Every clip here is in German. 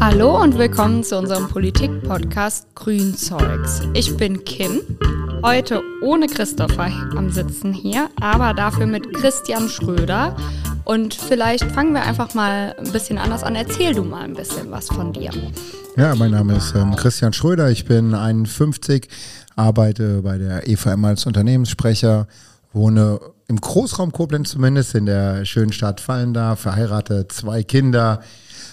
Hallo und willkommen zu unserem Politik-Podcast Grünzeugs. Ich bin Kim, heute ohne Christopher am Sitzen hier, aber dafür mit Christian Schröder. Und vielleicht fangen wir einfach mal ein bisschen anders an. Erzähl du mal ein bisschen was von dir. Ja, mein Name ist ähm, Christian Schröder, ich bin 51, arbeite bei der EVM als Unternehmenssprecher, wohne im Großraum Koblenz zumindest, in der schönen Stadt Fallenda, verheiratet, zwei Kinder,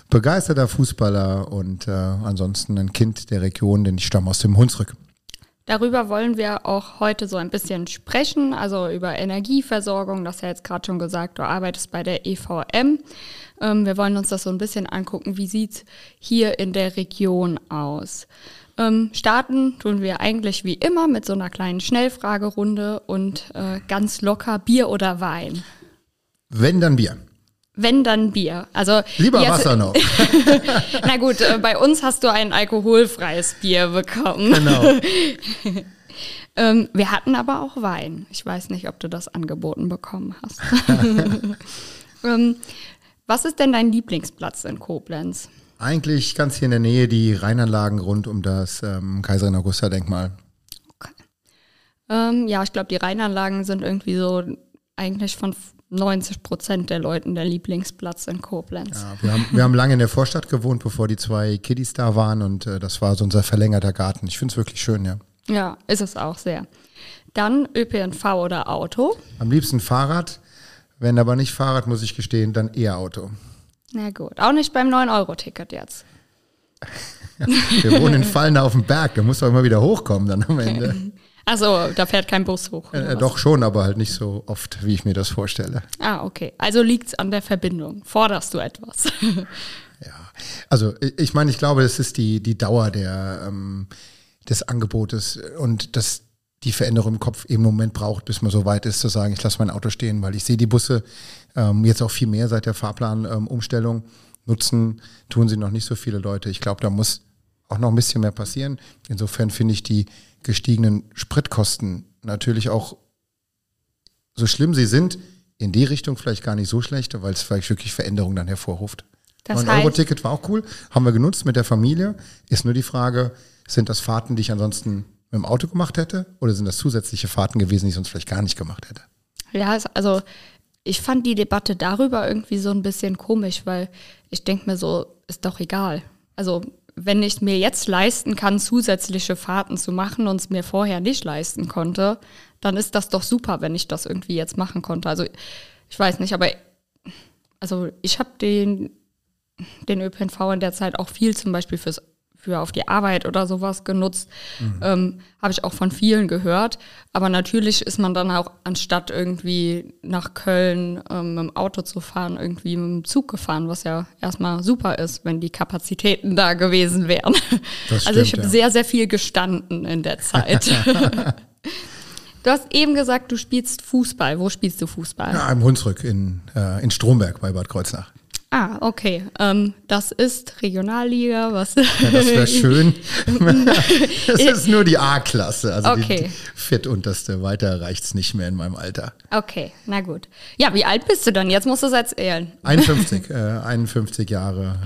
begeisterter Fußballer und äh, ansonsten ein Kind der Region, denn ich stamme aus dem Hunsrück. Darüber wollen wir auch heute so ein bisschen sprechen, also über Energieversorgung. Das ja jetzt gerade schon gesagt, du arbeitest bei der EVM. Ähm, wir wollen uns das so ein bisschen angucken, wie sieht es hier in der Region aus. Ähm, starten tun wir eigentlich wie immer mit so einer kleinen Schnellfragerunde und äh, ganz locker Bier oder Wein. Wenn dann Bier. Wenn dann Bier. Also lieber jetzt, Wasser noch. Na gut, äh, bei uns hast du ein alkoholfreies Bier bekommen. Genau. ähm, wir hatten aber auch Wein. Ich weiß nicht, ob du das angeboten bekommen hast. ähm, was ist denn dein Lieblingsplatz in Koblenz? Eigentlich ganz hier in der Nähe die Rheinanlagen rund um das ähm, Kaiserin Augusta Denkmal. Okay. Ähm, ja, ich glaube, die Rheinanlagen sind irgendwie so eigentlich von 90 Prozent der Leuten der Lieblingsplatz in Koblenz. Ja, wir, haben, wir haben lange in der Vorstadt gewohnt, bevor die zwei Kiddies da waren und äh, das war so unser verlängerter Garten. Ich finde es wirklich schön, ja. Ja, ist es auch sehr. Dann ÖPNV oder Auto? Am liebsten Fahrrad. Wenn aber nicht Fahrrad, muss ich gestehen, dann eher Auto. Na gut, auch nicht beim 9-Euro-Ticket jetzt. wir wohnen in Fallner auf dem Berg, da muss doch immer wieder hochkommen dann am Ende. Also da fährt kein Bus hoch. Äh, doch schon, aber halt nicht so oft, wie ich mir das vorstelle. Ah, okay. Also liegt es an der Verbindung. Forderst du etwas? ja, also ich meine, ich glaube, es ist die, die Dauer der, ähm, des Angebotes und das die Veränderung im Kopf eben einen Moment braucht, bis man so weit ist, zu sagen, ich lasse mein Auto stehen, weil ich sehe die Busse ähm, jetzt auch viel mehr seit der Fahrplanumstellung. Ähm, nutzen tun sie noch nicht so viele Leute. Ich glaube, da muss auch noch ein bisschen mehr passieren. Insofern finde ich die gestiegenen Spritkosten natürlich auch, so schlimm sie sind, in die Richtung vielleicht gar nicht so schlecht, weil es vielleicht wirklich Veränderungen dann hervorruft. Das 9-Euro-Ticket war auch cool, haben wir genutzt mit der Familie. Ist nur die Frage, sind das Fahrten, die ich ansonsten mit dem Auto gemacht hätte? Oder sind das zusätzliche Fahrten gewesen, die ich sonst vielleicht gar nicht gemacht hätte? Ja, also ich fand die Debatte darüber irgendwie so ein bisschen komisch, weil ich denke mir so, ist doch egal. Also wenn ich mir jetzt leisten kann, zusätzliche Fahrten zu machen und es mir vorher nicht leisten konnte, dann ist das doch super, wenn ich das irgendwie jetzt machen konnte. Also ich weiß nicht, aber also ich habe den, den ÖPNV in der Zeit auch viel zum Beispiel fürs für auf die Arbeit oder sowas genutzt. Mhm. Ähm, Habe ich auch von vielen gehört. Aber natürlich ist man dann auch, anstatt irgendwie nach Köln ähm, mit dem Auto zu fahren, irgendwie mit dem Zug gefahren, was ja erstmal super ist, wenn die Kapazitäten da gewesen wären. Stimmt, also ich habe ja. sehr, sehr viel gestanden in der Zeit. Du hast eben gesagt, du spielst Fußball. Wo spielst du Fußball? Ja, im Hunsrück in, äh, in Stromberg bei Bad Kreuznach. Ah, okay. Ähm, das ist Regionalliga. Was? Ja, das wäre schön. das ist nur die A-Klasse, also okay. die viertunterste. Weiter reicht es nicht mehr in meinem Alter. Okay, na gut. Ja, wie alt bist du dann? Jetzt musst du es erzählen. 51, äh, 51 Jahre,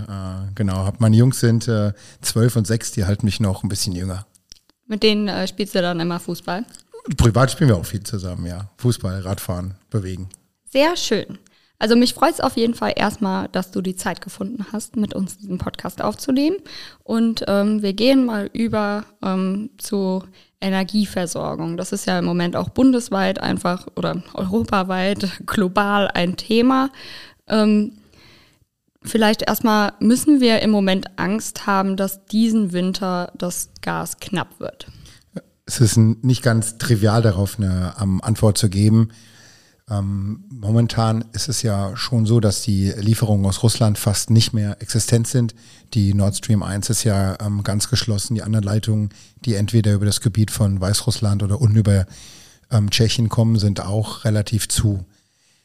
äh, genau. Meine Jungs sind äh, 12 und 6, die halten mich noch ein bisschen jünger. Mit denen äh, spielst du dann immer Fußball? Privat spielen wir auch viel zusammen, ja. Fußball, Radfahren, bewegen. Sehr schön. Also mich freut es auf jeden Fall erstmal, dass du die Zeit gefunden hast, mit uns diesen Podcast aufzunehmen. Und ähm, wir gehen mal über ähm, zu Energieversorgung. Das ist ja im Moment auch bundesweit einfach oder europaweit, global ein Thema. Ähm, vielleicht erstmal müssen wir im Moment Angst haben, dass diesen Winter das Gas knapp wird. Es ist nicht ganz trivial darauf eine um, Antwort zu geben. Ähm, momentan ist es ja schon so, dass die Lieferungen aus Russland fast nicht mehr existent sind. Die Nord Stream 1 ist ja ähm, ganz geschlossen. Die anderen Leitungen, die entweder über das Gebiet von Weißrussland oder unten über ähm, Tschechien kommen, sind auch relativ zu.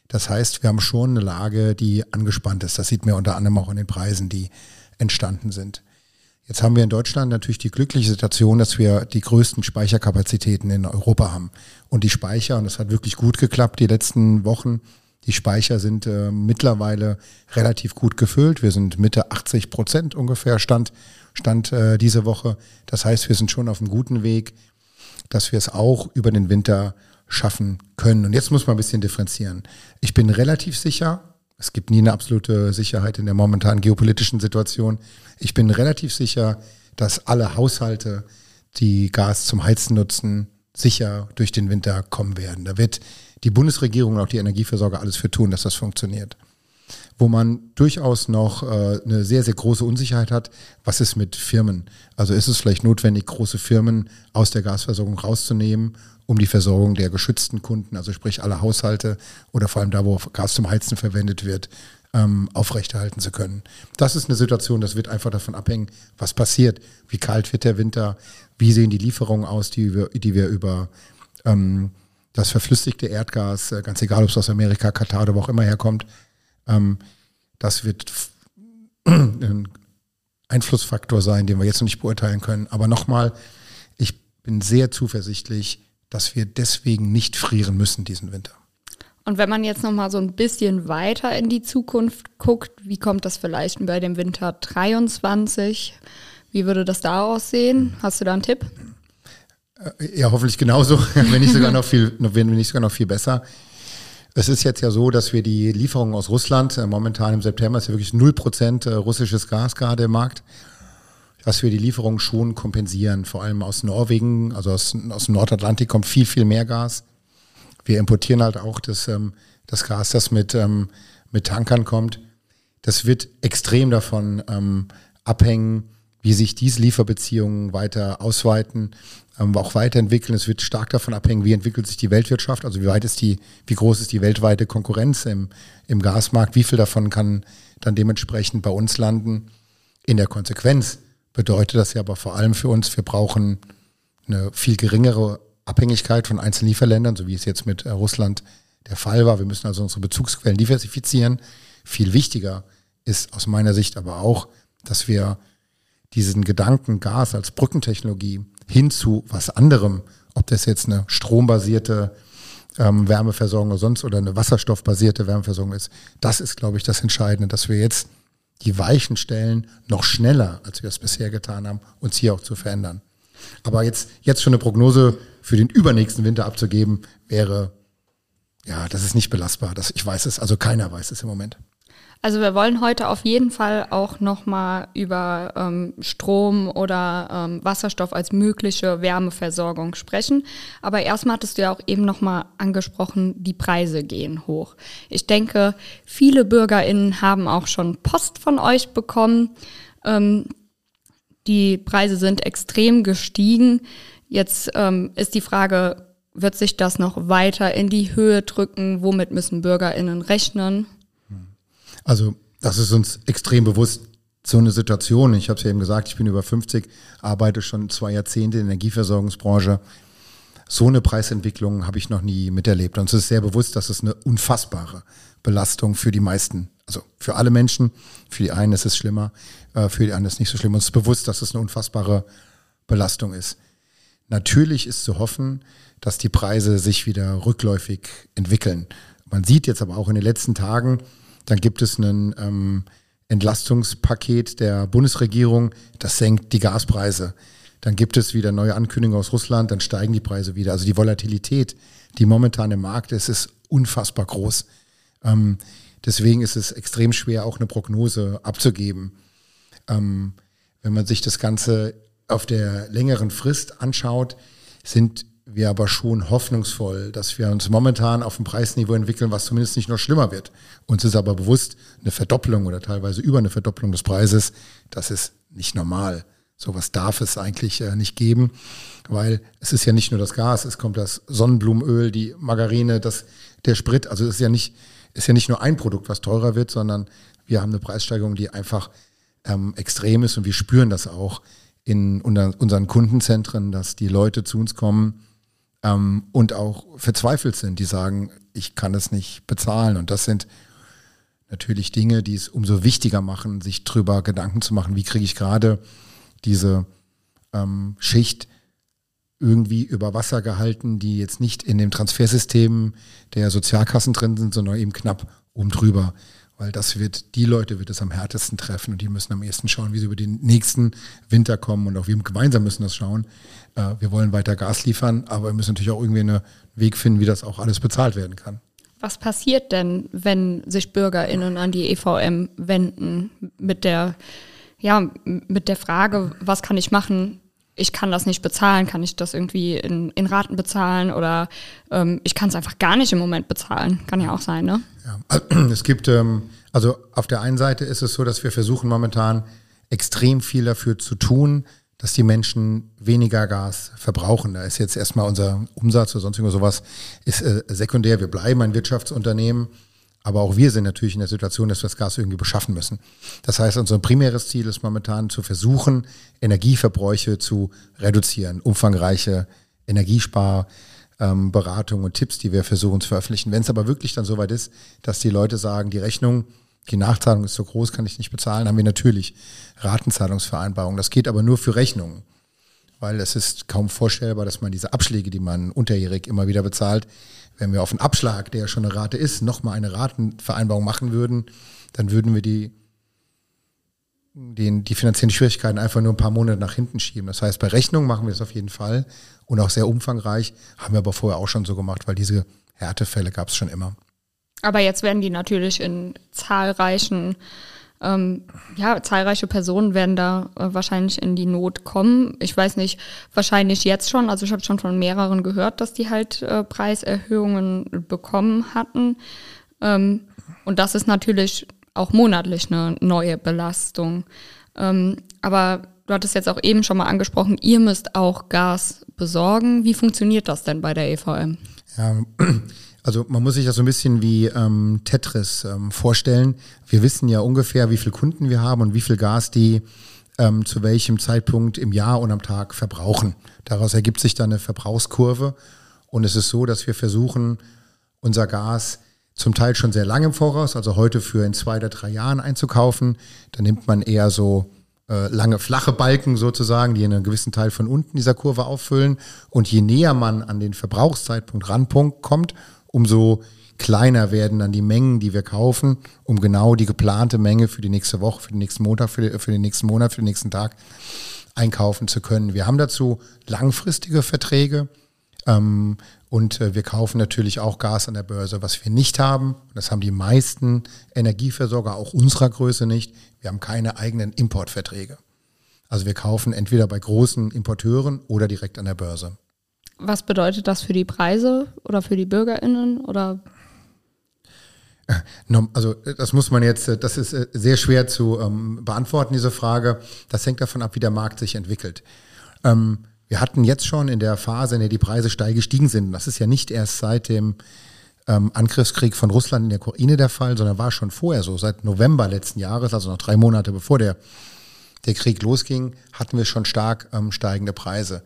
Das heißt, wir haben schon eine Lage, die angespannt ist. Das sieht man unter anderem auch in den Preisen, die entstanden sind. Jetzt haben wir in Deutschland natürlich die glückliche Situation, dass wir die größten Speicherkapazitäten in Europa haben. Und die Speicher, und das hat wirklich gut geklappt die letzten Wochen, Die Speicher sind äh, mittlerweile relativ gut gefüllt. Wir sind Mitte 80 Prozent ungefähr Stand, Stand äh, diese Woche. Das heißt, wir sind schon auf einem guten Weg, dass wir es auch über den Winter schaffen können. Und jetzt muss man ein bisschen differenzieren. Ich bin relativ sicher, es gibt nie eine absolute Sicherheit in der momentanen geopolitischen Situation. Ich bin relativ sicher, dass alle Haushalte, die Gas zum Heizen nutzen, sicher durch den Winter kommen werden. Da wird die Bundesregierung und auch die Energieversorger alles für tun, dass das funktioniert. Wo man durchaus noch äh, eine sehr, sehr große Unsicherheit hat, was ist mit Firmen? Also ist es vielleicht notwendig, große Firmen aus der Gasversorgung rauszunehmen, um die Versorgung der geschützten Kunden, also sprich alle Haushalte oder vor allem da, wo Gas zum Heizen verwendet wird, ähm, aufrechterhalten zu können. Das ist eine Situation, das wird einfach davon abhängen, was passiert. Wie kalt wird der Winter? Wie sehen die Lieferungen aus, die wir, die wir über ähm, das verflüssigte Erdgas, äh, ganz egal, ob es aus Amerika, Katar oder wo auch immer herkommt, ähm, das wird ein Einflussfaktor sein, den wir jetzt noch nicht beurteilen können. Aber nochmal, ich bin sehr zuversichtlich, dass wir deswegen nicht frieren müssen diesen Winter. Und wenn man jetzt noch mal so ein bisschen weiter in die Zukunft guckt, wie kommt das vielleicht bei dem Winter 23? Wie würde das da aussehen? Hast du da einen Tipp? Äh, ja, hoffentlich genauso, wenn nicht sogar noch viel, wenn nicht sogar noch viel besser. Es ist jetzt ja so, dass wir die Lieferungen aus Russland, äh, momentan im September ist ja wirklich 0% äh, russisches Gas gerade im Markt, dass wir die Lieferungen schon kompensieren. Vor allem aus Norwegen, also aus, aus dem Nordatlantik kommt viel, viel mehr Gas wir importieren halt auch das, ähm, das Gas, das mit, ähm, mit Tankern kommt. Das wird extrem davon ähm, abhängen, wie sich diese Lieferbeziehungen weiter ausweiten, auch weiterentwickeln. Es wird stark davon abhängen, wie entwickelt sich die Weltwirtschaft, also wie weit ist die, wie groß ist die weltweite Konkurrenz im, im Gasmarkt, wie viel davon kann dann dementsprechend bei uns landen. In der Konsequenz bedeutet das ja aber vor allem für uns, wir brauchen eine viel geringere Abhängigkeit von einzelnen Lieferländern, so wie es jetzt mit äh, Russland der Fall war. Wir müssen also unsere Bezugsquellen diversifizieren. Viel wichtiger ist aus meiner Sicht aber auch, dass wir diesen Gedanken Gas als Brückentechnologie hin zu was anderem, ob das jetzt eine strombasierte ähm, Wärmeversorgung oder sonst oder eine wasserstoffbasierte Wärmeversorgung ist, das ist, glaube ich, das Entscheidende, dass wir jetzt die Weichen stellen, noch schneller, als wir es bisher getan haben, uns hier auch zu verändern. Aber jetzt, jetzt schon eine Prognose für den übernächsten Winter abzugeben, wäre, ja, das ist nicht belastbar. Das, ich weiß es, also keiner weiß es im Moment. Also wir wollen heute auf jeden Fall auch nochmal über ähm, Strom oder ähm, Wasserstoff als mögliche Wärmeversorgung sprechen. Aber erstmal hattest du ja auch eben nochmal angesprochen, die Preise gehen hoch. Ich denke, viele BürgerInnen haben auch schon Post von euch bekommen. Ähm, die Preise sind extrem gestiegen. Jetzt ähm, ist die Frage, wird sich das noch weiter in die Höhe drücken? Womit müssen BürgerInnen rechnen? Also das ist uns extrem bewusst. So eine Situation, ich habe es ja eben gesagt, ich bin über 50, arbeite schon zwei Jahrzehnte in der Energieversorgungsbranche. So eine Preisentwicklung habe ich noch nie miterlebt. Und es ist sehr bewusst, dass es eine unfassbare Belastung für die meisten, also für alle Menschen. Für die einen ist es schlimmer, äh, für die anderen ist es nicht so schlimm. Und es ist bewusst, dass es eine unfassbare Belastung ist. Natürlich ist zu hoffen, dass die Preise sich wieder rückläufig entwickeln. Man sieht jetzt aber auch in den letzten Tagen, dann gibt es ein ähm, Entlastungspaket der Bundesregierung, das senkt die Gaspreise. Dann gibt es wieder neue Ankündigungen aus Russland, dann steigen die Preise wieder. Also die Volatilität, die momentan im Markt ist, ist unfassbar groß. Ähm, deswegen ist es extrem schwer, auch eine Prognose abzugeben. Ähm, wenn man sich das Ganze auf der längeren Frist anschaut, sind wir aber schon hoffnungsvoll, dass wir uns momentan auf ein Preisniveau entwickeln, was zumindest nicht noch schlimmer wird. Uns ist aber bewusst, eine Verdopplung oder teilweise über eine Verdopplung des Preises, das ist nicht normal. Sowas darf es eigentlich äh, nicht geben, weil es ist ja nicht nur das Gas, es kommt das Sonnenblumenöl, die Margarine, das, der Sprit. Also es ist ja nicht, ist ja nicht nur ein Produkt, was teurer wird, sondern wir haben eine Preissteigerung, die einfach ähm, extrem ist und wir spüren das auch in unseren Kundenzentren, dass die Leute zu uns kommen ähm, und auch verzweifelt sind, die sagen, ich kann es nicht bezahlen. Und das sind natürlich Dinge, die es umso wichtiger machen, sich drüber Gedanken zu machen, wie kriege ich gerade diese ähm, Schicht irgendwie über Wasser gehalten, die jetzt nicht in dem Transfersystem der Sozialkassen drin sind, sondern eben knapp oben drüber. Weil das wird, die Leute wird es am härtesten treffen und die müssen am ehesten schauen, wie sie über den nächsten Winter kommen und auch wir gemeinsam müssen das schauen. Äh, wir wollen weiter Gas liefern, aber wir müssen natürlich auch irgendwie einen Weg finden, wie das auch alles bezahlt werden kann. Was passiert denn, wenn sich BürgerInnen an die EVM wenden mit der, ja, mit der Frage, was kann ich machen, ich kann das nicht bezahlen, kann ich das irgendwie in, in Raten bezahlen oder ähm, ich kann es einfach gar nicht im Moment bezahlen. Kann ja auch sein, ne? Ja, es gibt, ähm, also auf der einen Seite ist es so, dass wir versuchen momentan extrem viel dafür zu tun, dass die Menschen weniger Gas verbrauchen. Da ist jetzt erstmal unser Umsatz oder sonst irgendwas sowas ist äh, sekundär. Wir bleiben ein Wirtschaftsunternehmen aber auch wir sind natürlich in der Situation, dass wir das Gas irgendwie beschaffen müssen. Das heißt, unser primäres Ziel ist momentan zu versuchen, Energieverbräuche zu reduzieren, umfangreiche Energiesparberatungen ähm, und Tipps, die wir versuchen zu veröffentlichen. Wenn es aber wirklich dann soweit ist, dass die Leute sagen, die Rechnung, die Nachzahlung ist so groß, kann ich nicht bezahlen, haben wir natürlich Ratenzahlungsvereinbarungen. Das geht aber nur für Rechnungen weil es ist kaum vorstellbar, dass man diese Abschläge, die man unterjährig immer wieder bezahlt, wenn wir auf einen Abschlag, der ja schon eine Rate ist, nochmal eine Ratenvereinbarung machen würden, dann würden wir die, den, die finanziellen Schwierigkeiten einfach nur ein paar Monate nach hinten schieben. Das heißt, bei Rechnungen machen wir es auf jeden Fall und auch sehr umfangreich, haben wir aber vorher auch schon so gemacht, weil diese Härtefälle gab es schon immer. Aber jetzt werden die natürlich in zahlreichen ähm, ja, zahlreiche Personen werden da äh, wahrscheinlich in die Not kommen. Ich weiß nicht, wahrscheinlich jetzt schon. Also ich habe schon von mehreren gehört, dass die halt äh, Preiserhöhungen bekommen hatten. Ähm, und das ist natürlich auch monatlich eine neue Belastung. Ähm, aber du hattest jetzt auch eben schon mal angesprochen, ihr müsst auch Gas besorgen. Wie funktioniert das denn bei der EVM? Ja, also man muss sich das so ein bisschen wie ähm, Tetris ähm, vorstellen. Wir wissen ja ungefähr, wie viele Kunden wir haben und wie viel Gas die ähm, zu welchem Zeitpunkt im Jahr und am Tag verbrauchen. Daraus ergibt sich dann eine Verbrauchskurve. Und es ist so, dass wir versuchen, unser Gas zum Teil schon sehr lange im Voraus, also heute für in zwei oder drei Jahren einzukaufen. Da nimmt man eher so äh, lange flache Balken sozusagen, die einen gewissen Teil von unten dieser Kurve auffüllen. Und je näher man an den Verbrauchszeitpunkt Randpunkt kommt, umso kleiner werden dann die Mengen, die wir kaufen, um genau die geplante Menge für die nächste Woche, für den nächsten Montag, für, für den nächsten Monat, für den nächsten Tag einkaufen zu können. Wir haben dazu langfristige Verträge ähm, und äh, wir kaufen natürlich auch Gas an der Börse. Was wir nicht haben, das haben die meisten Energieversorger auch unserer Größe nicht, wir haben keine eigenen Importverträge. Also wir kaufen entweder bei großen Importeuren oder direkt an der Börse. Was bedeutet das für die Preise oder für die BürgerInnen oder? Also das muss man jetzt, das ist äh, sehr schwer zu ähm, beantworten, diese Frage. Das hängt davon ab, wie der Markt sich entwickelt. Ähm, wir hatten jetzt schon in der Phase, in der die Preise steil gestiegen sind, das ist ja nicht erst seit dem ähm, Angriffskrieg von Russland in der Ukraine der Fall, sondern war schon vorher so. Seit November letzten Jahres, also noch drei Monate bevor der, der Krieg losging, hatten wir schon stark ähm, steigende Preise.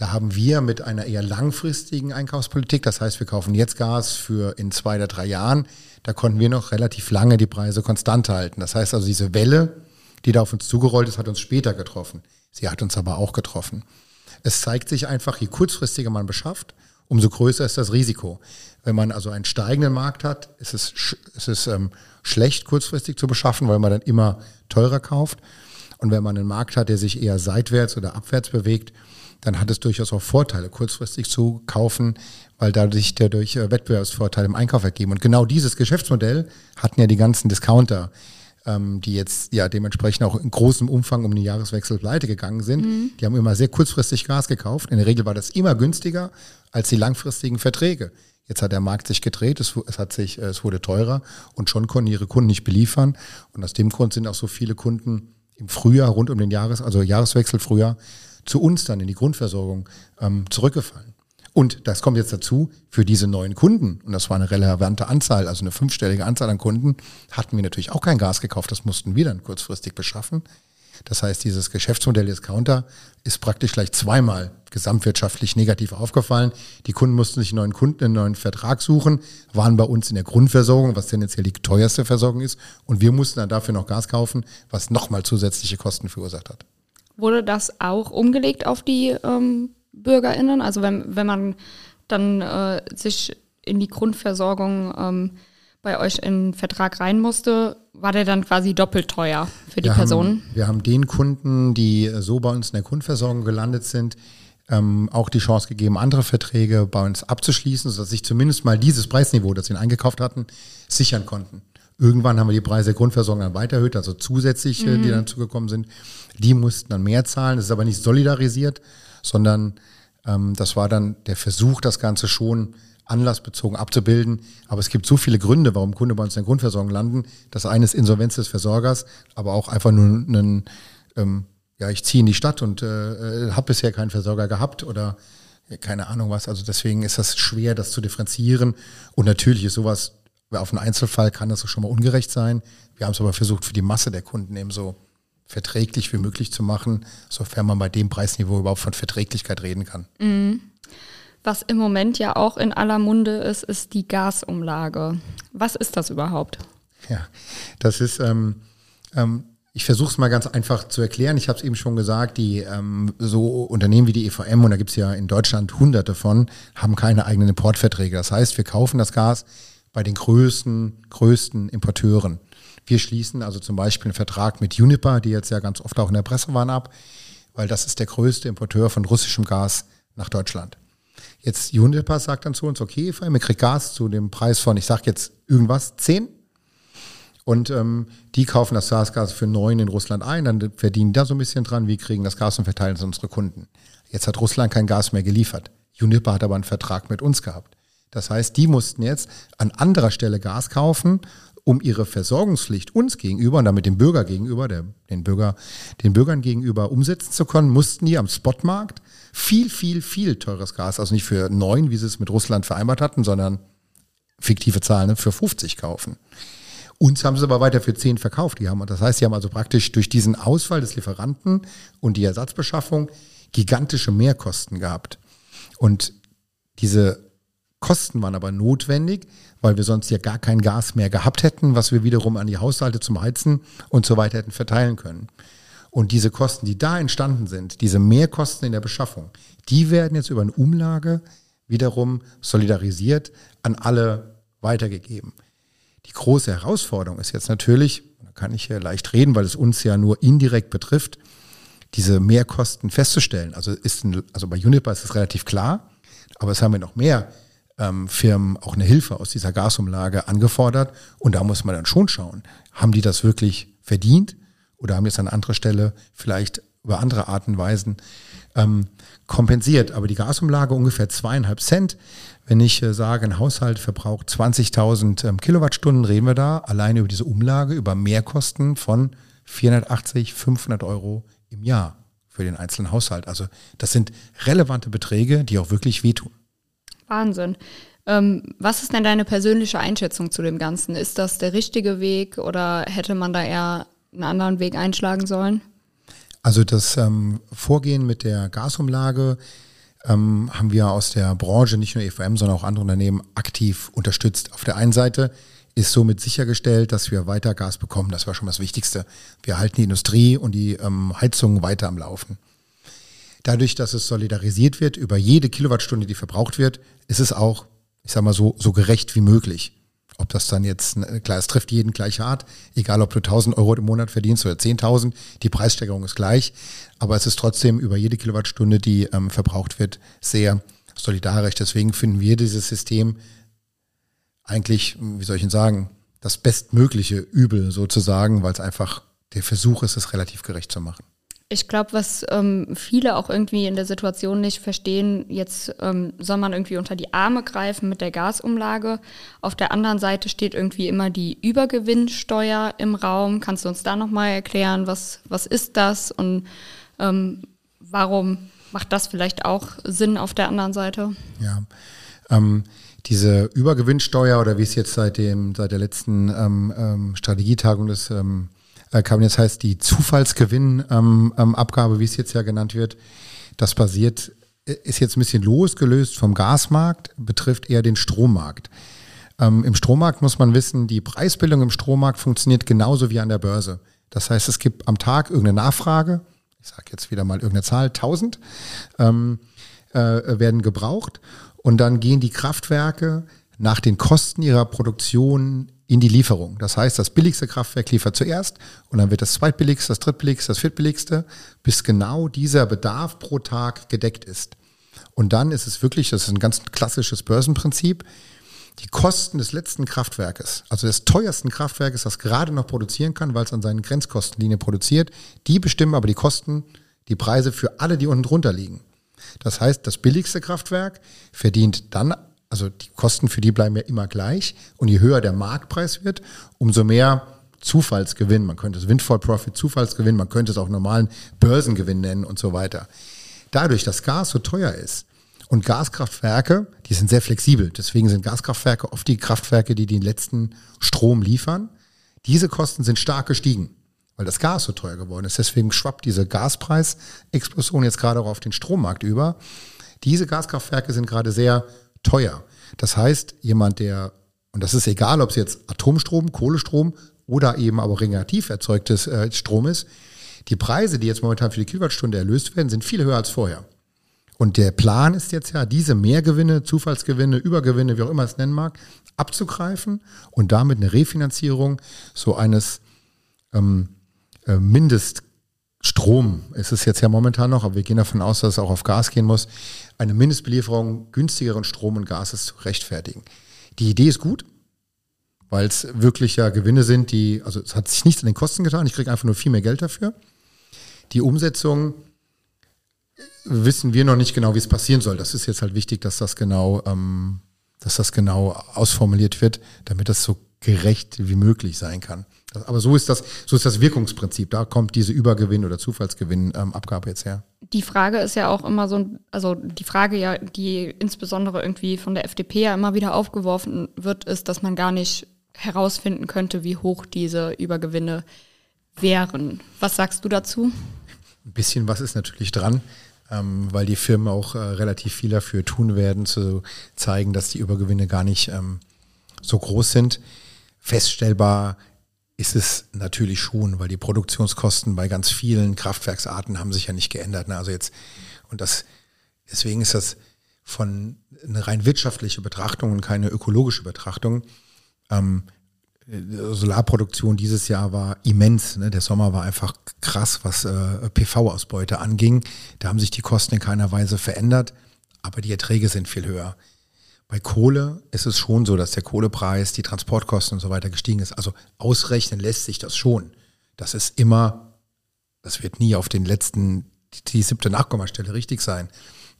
Da haben wir mit einer eher langfristigen Einkaufspolitik, das heißt, wir kaufen jetzt Gas für in zwei oder drei Jahren, da konnten wir noch relativ lange die Preise konstant halten. Das heißt also, diese Welle, die da auf uns zugerollt ist, hat uns später getroffen. Sie hat uns aber auch getroffen. Es zeigt sich einfach, je kurzfristiger man beschafft, umso größer ist das Risiko. Wenn man also einen steigenden Markt hat, ist es, ist es ähm, schlecht, kurzfristig zu beschaffen, weil man dann immer teurer kauft. Und wenn man einen Markt hat, der sich eher seitwärts oder abwärts bewegt, dann hat es durchaus auch Vorteile, kurzfristig zu kaufen, weil dadurch dadurch äh, Wettbewerbsvorteile im Einkauf ergeben. Und genau dieses Geschäftsmodell hatten ja die ganzen Discounter, ähm, die jetzt ja dementsprechend auch in großem Umfang um den Jahreswechsel pleite gegangen sind. Mhm. Die haben immer sehr kurzfristig Gas gekauft. In der Regel war das immer günstiger als die langfristigen Verträge. Jetzt hat der Markt sich gedreht, es, es, hat sich, es wurde teurer und schon konnten ihre Kunden nicht beliefern. Und aus dem Grund sind auch so viele Kunden im Frühjahr, rund um den Jahres, also Jahreswechsel Frühjahr, zu uns dann in die Grundversorgung ähm, zurückgefallen. Und das kommt jetzt dazu, für diese neuen Kunden, und das war eine relevante Anzahl, also eine fünfstellige Anzahl an Kunden, hatten wir natürlich auch kein Gas gekauft, das mussten wir dann kurzfristig beschaffen. Das heißt, dieses Geschäftsmodell Discounter ist praktisch gleich zweimal gesamtwirtschaftlich negativ aufgefallen. Die Kunden mussten sich einen neuen Kunden, einen neuen Vertrag suchen, waren bei uns in der Grundversorgung, was tendenziell die teuerste Versorgung ist, und wir mussten dann dafür noch Gas kaufen, was nochmal zusätzliche Kosten verursacht hat. Wurde das auch umgelegt auf die ähm, BürgerInnen? Also wenn, wenn man dann äh, sich in die Grundversorgung ähm, bei euch in den Vertrag rein musste, war der dann quasi doppelt teuer für die wir Personen? Haben, wir haben den Kunden, die so bei uns in der Grundversorgung gelandet sind, ähm, auch die Chance gegeben, andere Verträge bei uns abzuschließen, sodass sich zumindest mal dieses Preisniveau, das sie eingekauft hatten, sichern konnten. Irgendwann haben wir die Preise der Grundversorgung dann weiter erhöht, also zusätzliche, mhm. die dann zugekommen sind. Die mussten dann mehr zahlen. Das ist aber nicht solidarisiert, sondern ähm, das war dann der Versuch, das Ganze schon anlassbezogen abzubilden. Aber es gibt so viele Gründe, warum Kunden bei uns in der Grundversorgung landen. Das eine ist Insolvenz des Versorgers, aber auch einfach nur einen, ähm, ja, ich ziehe in die Stadt und äh, äh habe bisher keinen Versorger gehabt oder keine Ahnung was. Also deswegen ist das schwer, das zu differenzieren. Und natürlich ist sowas, auf einen Einzelfall kann das schon mal ungerecht sein. Wir haben es aber versucht, für die Masse der Kunden eben so verträglich wie möglich zu machen, sofern man bei dem Preisniveau überhaupt von Verträglichkeit reden kann. Mhm. Was im Moment ja auch in aller Munde ist, ist die Gasumlage. Was ist das überhaupt? Ja, das ist, ähm, ähm, ich versuche es mal ganz einfach zu erklären. Ich habe es eben schon gesagt, die ähm, so Unternehmen wie die EVM, und da gibt es ja in Deutschland hunderte von, haben keine eigenen Importverträge. Das heißt, wir kaufen das Gas bei den größten, größten Importeuren. Wir schließen also zum Beispiel einen Vertrag mit Uniper, die jetzt ja ganz oft auch in der Presse waren, ab, weil das ist der größte Importeur von russischem Gas nach Deutschland. Jetzt Uniper sagt dann zu uns, okay, wir kriegen Gas zu dem Preis von, ich sage jetzt irgendwas, 10. Und ähm, die kaufen das Gasgas für 9 in Russland ein, dann verdienen da so ein bisschen dran, wir kriegen das Gas und verteilen es an unsere Kunden. Jetzt hat Russland kein Gas mehr geliefert. Uniper hat aber einen Vertrag mit uns gehabt. Das heißt, die mussten jetzt an anderer Stelle Gas kaufen, um ihre Versorgungspflicht uns gegenüber und damit dem Bürger gegenüber, der, den, Bürger, den Bürgern gegenüber umsetzen zu können, mussten die am Spotmarkt viel, viel, viel teures Gas, also nicht für neun, wie sie es mit Russland vereinbart hatten, sondern fiktive Zahlen ne, für 50 kaufen. Uns haben sie aber weiter für 10 verkauft. Die haben, das heißt, sie haben also praktisch durch diesen Ausfall des Lieferanten und die Ersatzbeschaffung gigantische Mehrkosten gehabt. Und diese Kosten waren aber notwendig, weil wir sonst ja gar kein Gas mehr gehabt hätten, was wir wiederum an die Haushalte zum Heizen und so weiter hätten verteilen können. Und diese Kosten, die da entstanden sind, diese Mehrkosten in der Beschaffung, die werden jetzt über eine Umlage wiederum solidarisiert an alle weitergegeben. Die große Herausforderung ist jetzt natürlich, da kann ich hier leicht reden, weil es uns ja nur indirekt betrifft, diese Mehrkosten festzustellen. Also, ist ein, also bei Uniper ist es relativ klar, aber es haben wir noch mehr ähm, Firmen auch eine Hilfe aus dieser Gasumlage angefordert. Und da muss man dann schon schauen, haben die das wirklich verdient oder haben die es an anderer Stelle vielleicht über andere Arten und Weisen ähm, kompensiert. Aber die Gasumlage ungefähr zweieinhalb Cent. Wenn ich äh, sage, ein Haushalt verbraucht 20.000 ähm, Kilowattstunden, reden wir da alleine über diese Umlage über Mehrkosten von 480, 500 Euro im Jahr für den einzelnen Haushalt. Also das sind relevante Beträge, die auch wirklich wehtun. Wahnsinn. Ähm, was ist denn deine persönliche Einschätzung zu dem Ganzen? Ist das der richtige Weg oder hätte man da eher einen anderen Weg einschlagen sollen? Also das ähm, Vorgehen mit der Gasumlage ähm, haben wir aus der Branche, nicht nur EVM, sondern auch andere Unternehmen aktiv unterstützt. Auf der einen Seite ist somit sichergestellt, dass wir weiter Gas bekommen. Das war schon das Wichtigste. Wir halten die Industrie und die ähm, Heizungen weiter am Laufen. Dadurch, dass es solidarisiert wird über jede Kilowattstunde, die verbraucht wird, ist es auch, ich sag mal so, so gerecht wie möglich. Ob das dann jetzt, klar, es trifft jeden gleich hart, egal ob du 1000 Euro im Monat verdienst oder 10.000, die Preissteigerung ist gleich, aber es ist trotzdem über jede Kilowattstunde, die ähm, verbraucht wird, sehr solidarisch. Deswegen finden wir dieses System eigentlich, wie soll ich denn sagen, das bestmögliche Übel sozusagen, weil es einfach der Versuch ist, es relativ gerecht zu machen. Ich glaube, was ähm, viele auch irgendwie in der Situation nicht verstehen, jetzt ähm, soll man irgendwie unter die Arme greifen mit der Gasumlage. Auf der anderen Seite steht irgendwie immer die Übergewinnsteuer im Raum. Kannst du uns da nochmal erklären, was, was ist das und ähm, warum macht das vielleicht auch Sinn auf der anderen Seite? Ja, ähm, diese Übergewinnsteuer oder wie es jetzt seit, dem, seit der letzten ähm, ähm, Strategietagung des ähm, äh. Das heißt, die Zufallsgewinnabgabe, ähm, ähm, wie es jetzt ja genannt wird, das basiert, äh, ist jetzt ein bisschen losgelöst vom Gasmarkt, betrifft eher den Strommarkt. Ähm, Im Strommarkt muss man wissen, die Preisbildung im Strommarkt funktioniert genauso wie an der Börse. Das heißt, es gibt am Tag irgendeine Nachfrage, ich sage jetzt wieder mal irgendeine Zahl, 1000. Ähm, äh, werden gebraucht und dann gehen die Kraftwerke nach den Kosten ihrer Produktion in die Lieferung. Das heißt, das billigste Kraftwerk liefert zuerst und dann wird das zweitbilligste, das drittbilligste, das viertbilligste, bis genau dieser Bedarf pro Tag gedeckt ist. Und dann ist es wirklich, das ist ein ganz klassisches Börsenprinzip, die Kosten des letzten Kraftwerkes, also des teuersten Kraftwerkes, das gerade noch produzieren kann, weil es an seinen Grenzkostenlinien produziert, die bestimmen aber die Kosten, die Preise für alle, die unten drunter liegen. Das heißt, das billigste Kraftwerk verdient dann, also die Kosten für die bleiben ja immer gleich und je höher der Marktpreis wird, umso mehr Zufallsgewinn, man könnte es Windfall Profit Zufallsgewinn, man könnte es auch normalen Börsengewinn nennen und so weiter. Dadurch, dass Gas so teuer ist, und Gaskraftwerke, die sind sehr flexibel. Deswegen sind Gaskraftwerke oft die Kraftwerke, die den letzten Strom liefern. Diese Kosten sind stark gestiegen, weil das Gas so teuer geworden ist. Deswegen schwappt diese Gaspreisexplosion jetzt gerade auch auf den Strommarkt über. Diese Gaskraftwerke sind gerade sehr teuer. Das heißt, jemand, der, und das ist egal, ob es jetzt Atomstrom, Kohlestrom oder eben aber regenerativ erzeugtes äh, Strom ist, die Preise, die jetzt momentan für die Kilowattstunde erlöst werden, sind viel höher als vorher. Und der Plan ist jetzt ja, diese Mehrgewinne, Zufallsgewinne, Übergewinne, wie auch immer es nennen mag, abzugreifen und damit eine Refinanzierung so eines ähm, äh, Mindeststrom, ist es jetzt ja momentan noch, aber wir gehen davon aus, dass es auch auf Gas gehen muss, eine Mindestbelieferung günstigeren Strom und Gases zu rechtfertigen. Die Idee ist gut, weil es wirklich ja Gewinne sind, die, also es hat sich nichts an den Kosten getan, ich kriege einfach nur viel mehr Geld dafür. Die Umsetzung wissen wir noch nicht genau, wie es passieren soll. Das ist jetzt halt wichtig, dass das genau, ähm, dass das genau ausformuliert wird, damit das so gerecht wie möglich sein kann. Aber so ist das, so ist das Wirkungsprinzip. Da kommt diese Übergewinn oder Zufallsgewinnabgabe ähm, jetzt her. Die Frage ist ja auch immer so, also die Frage ja, die insbesondere irgendwie von der FDP ja immer wieder aufgeworfen wird, ist, dass man gar nicht herausfinden könnte, wie hoch diese Übergewinne wären. Was sagst du dazu? Ein bisschen was ist natürlich dran ähm, weil die Firmen auch äh, relativ viel dafür tun werden, zu zeigen, dass die Übergewinne gar nicht ähm, so groß sind. Feststellbar ist es natürlich schon, weil die Produktionskosten bei ganz vielen Kraftwerksarten haben sich ja nicht geändert. Ne? Also jetzt, und das, deswegen ist das von eine rein wirtschaftliche Betrachtung und keine ökologische Betrachtung ähm, Solarproduktion dieses Jahr war immens. Ne? Der Sommer war einfach krass, was äh, PV-Ausbeute anging. Da haben sich die Kosten in keiner Weise verändert, aber die Erträge sind viel höher. Bei Kohle ist es schon so, dass der Kohlepreis, die Transportkosten und so weiter gestiegen ist. Also ausrechnen lässt sich das schon. Das ist immer, das wird nie auf den letzten, die, siebte Nachkommastelle richtig sein.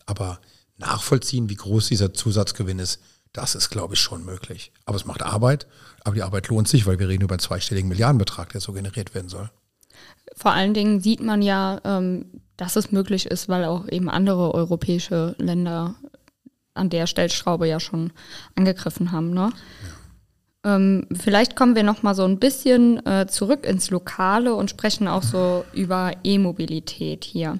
Aber nachvollziehen, wie groß dieser Zusatzgewinn ist, das ist, glaube ich, schon möglich. Aber es macht Arbeit, aber die Arbeit lohnt sich, weil wir reden über einen zweistelligen Milliardenbetrag, der so generiert werden soll. Vor allen Dingen sieht man ja, ähm, dass es möglich ist, weil auch eben andere europäische Länder an der Stellschraube ja schon angegriffen haben. Ne? Ja. Ähm, vielleicht kommen wir noch mal so ein bisschen äh, zurück ins Lokale und sprechen auch so über E-Mobilität hier.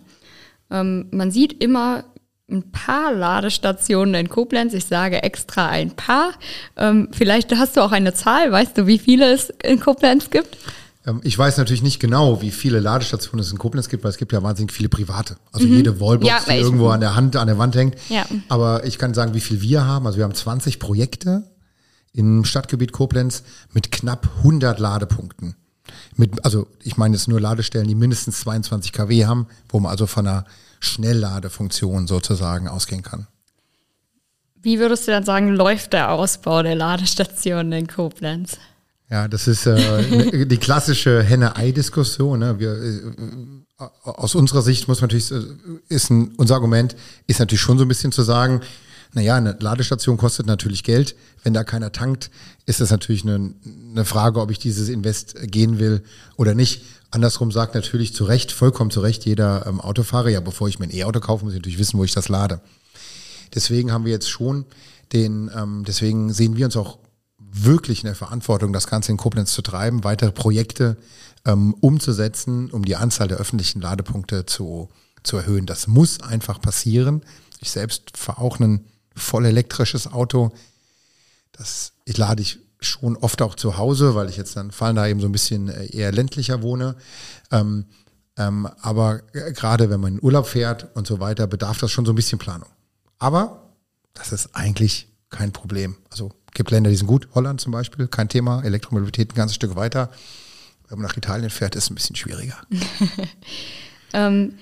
Ähm, man sieht immer ein paar Ladestationen in Koblenz. Ich sage extra ein paar. Ähm, vielleicht hast du auch eine Zahl. Weißt du, wie viele es in Koblenz gibt? Ähm, ich weiß natürlich nicht genau, wie viele Ladestationen es in Koblenz gibt, weil es gibt ja wahnsinnig viele private. Also mhm. jede Wallbox, ja, die irgendwo an der Hand, an der Wand hängt. Ja. Aber ich kann sagen, wie viel wir haben. Also wir haben 20 Projekte im Stadtgebiet Koblenz mit knapp 100 Ladepunkten. Mit, also ich meine jetzt nur Ladestellen, die mindestens 22 kW haben, wo man also von einer Schnellladefunktion sozusagen ausgehen kann. Wie würdest du dann sagen, läuft der Ausbau der Ladestationen in Koblenz? Ja, das ist äh, die klassische Henne-Ei-Diskussion. Ne? Wir, äh, aus unserer Sicht muss man natürlich, äh, ist ein, unser Argument ist natürlich schon so ein bisschen zu sagen, naja, eine Ladestation kostet natürlich Geld. Wenn da keiner tankt, ist das natürlich eine, eine Frage, ob ich dieses Invest gehen will oder nicht. Andersrum sagt natürlich zu Recht, vollkommen zu Recht, jeder ähm, Autofahrer, ja, bevor ich mir ein E-Auto kaufe, muss ich natürlich wissen, wo ich das lade. Deswegen haben wir jetzt schon den, ähm, deswegen sehen wir uns auch wirklich in der Verantwortung, das Ganze in Koblenz zu treiben, weitere Projekte ähm, umzusetzen, um die Anzahl der öffentlichen Ladepunkte zu, zu erhöhen. Das muss einfach passieren. Ich selbst fahre auch ein voll elektrisches Auto. Das ich lade ich schon oft auch zu Hause, weil ich jetzt dann fallen da eben so ein bisschen äh, eher ländlicher wohne. Ähm, ähm, aber gerade wenn man in Urlaub fährt und so weiter, bedarf das schon so ein bisschen Planung. Aber das ist eigentlich kein Problem. Also gibt Länder, die sind gut, Holland zum Beispiel, kein Thema, Elektromobilität ein ganzes Stück weiter. Wenn man nach Italien fährt, ist es ein bisschen schwieriger. ähm,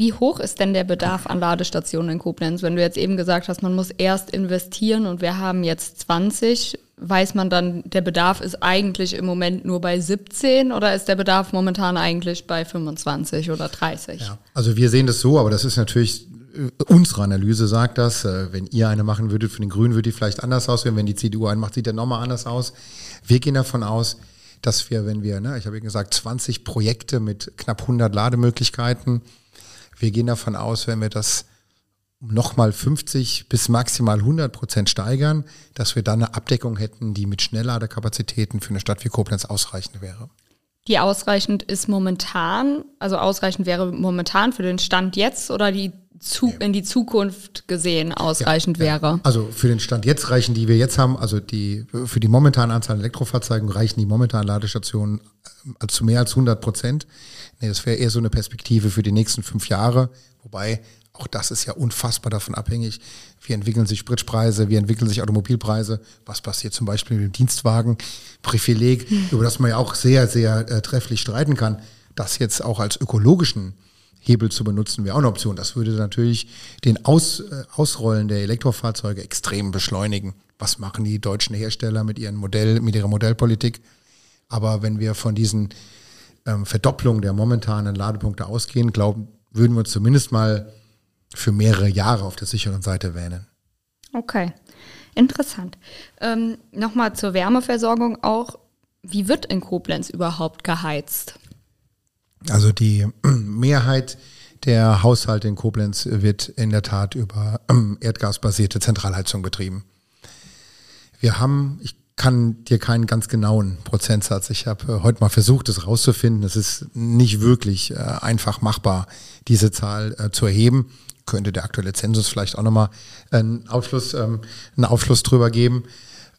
wie hoch ist denn der Bedarf an Ladestationen in Koblenz? Wenn du jetzt eben gesagt hast, man muss erst investieren und wir haben jetzt 20, weiß man dann, der Bedarf ist eigentlich im Moment nur bei 17 oder ist der Bedarf momentan eigentlich bei 25 oder 30? Ja, also wir sehen das so, aber das ist natürlich unsere Analyse sagt das. Äh, wenn ihr eine machen würdet für den Grünen, würde die vielleicht anders aussehen. Wenn die CDU eine macht, sieht der nochmal anders aus. Wir gehen davon aus, dass wir, wenn wir, ne, ich habe eben gesagt, 20 Projekte mit knapp 100 Lademöglichkeiten, wir gehen davon aus, wenn wir das nochmal 50 bis maximal 100 Prozent steigern, dass wir dann eine Abdeckung hätten, die mit Schnellladekapazitäten für eine Stadt wie Koblenz ausreichend wäre. Die ausreichend ist momentan, also ausreichend wäre momentan für den Stand jetzt oder die zu, in die Zukunft gesehen ausreichend ja, wäre? Ja. Also für den Stand jetzt reichen die wir jetzt haben, also die für die momentane Anzahl an Elektrofahrzeugen reichen die momentanen Ladestationen äh, zu mehr als 100 Prozent. Nee, das wäre eher so eine Perspektive für die nächsten fünf Jahre, wobei auch das ist ja unfassbar davon abhängig. Wie entwickeln sich Spritpreise, wie entwickeln sich Automobilpreise, was passiert zum Beispiel mit dem Dienstwagenprivileg, mhm. über das man ja auch sehr, sehr äh, trefflich streiten kann. Das jetzt auch als ökologischen Hebel zu benutzen, wäre auch eine Option. Das würde natürlich den Aus, äh, Ausrollen der Elektrofahrzeuge extrem beschleunigen. Was machen die deutschen Hersteller mit ihren Modell, mit ihrer Modellpolitik? Aber wenn wir von diesen ähm, Verdopplungen der momentanen Ladepunkte ausgehen, glauben, würden wir zumindest mal für mehrere Jahre auf der sicheren Seite wähnen. Okay, interessant. Ähm, Nochmal zur Wärmeversorgung auch. Wie wird in Koblenz überhaupt geheizt? Also die Mehrheit der Haushalte in Koblenz wird in der Tat über erdgasbasierte Zentralheizung betrieben. Wir haben, ich kann dir keinen ganz genauen Prozentsatz. Ich habe äh, heute mal versucht, es rauszufinden. Es ist nicht wirklich äh, einfach machbar, diese Zahl äh, zu erheben könnte der aktuelle Zensus vielleicht auch nochmal einen Aufschluss, ähm, einen Aufschluss drüber geben.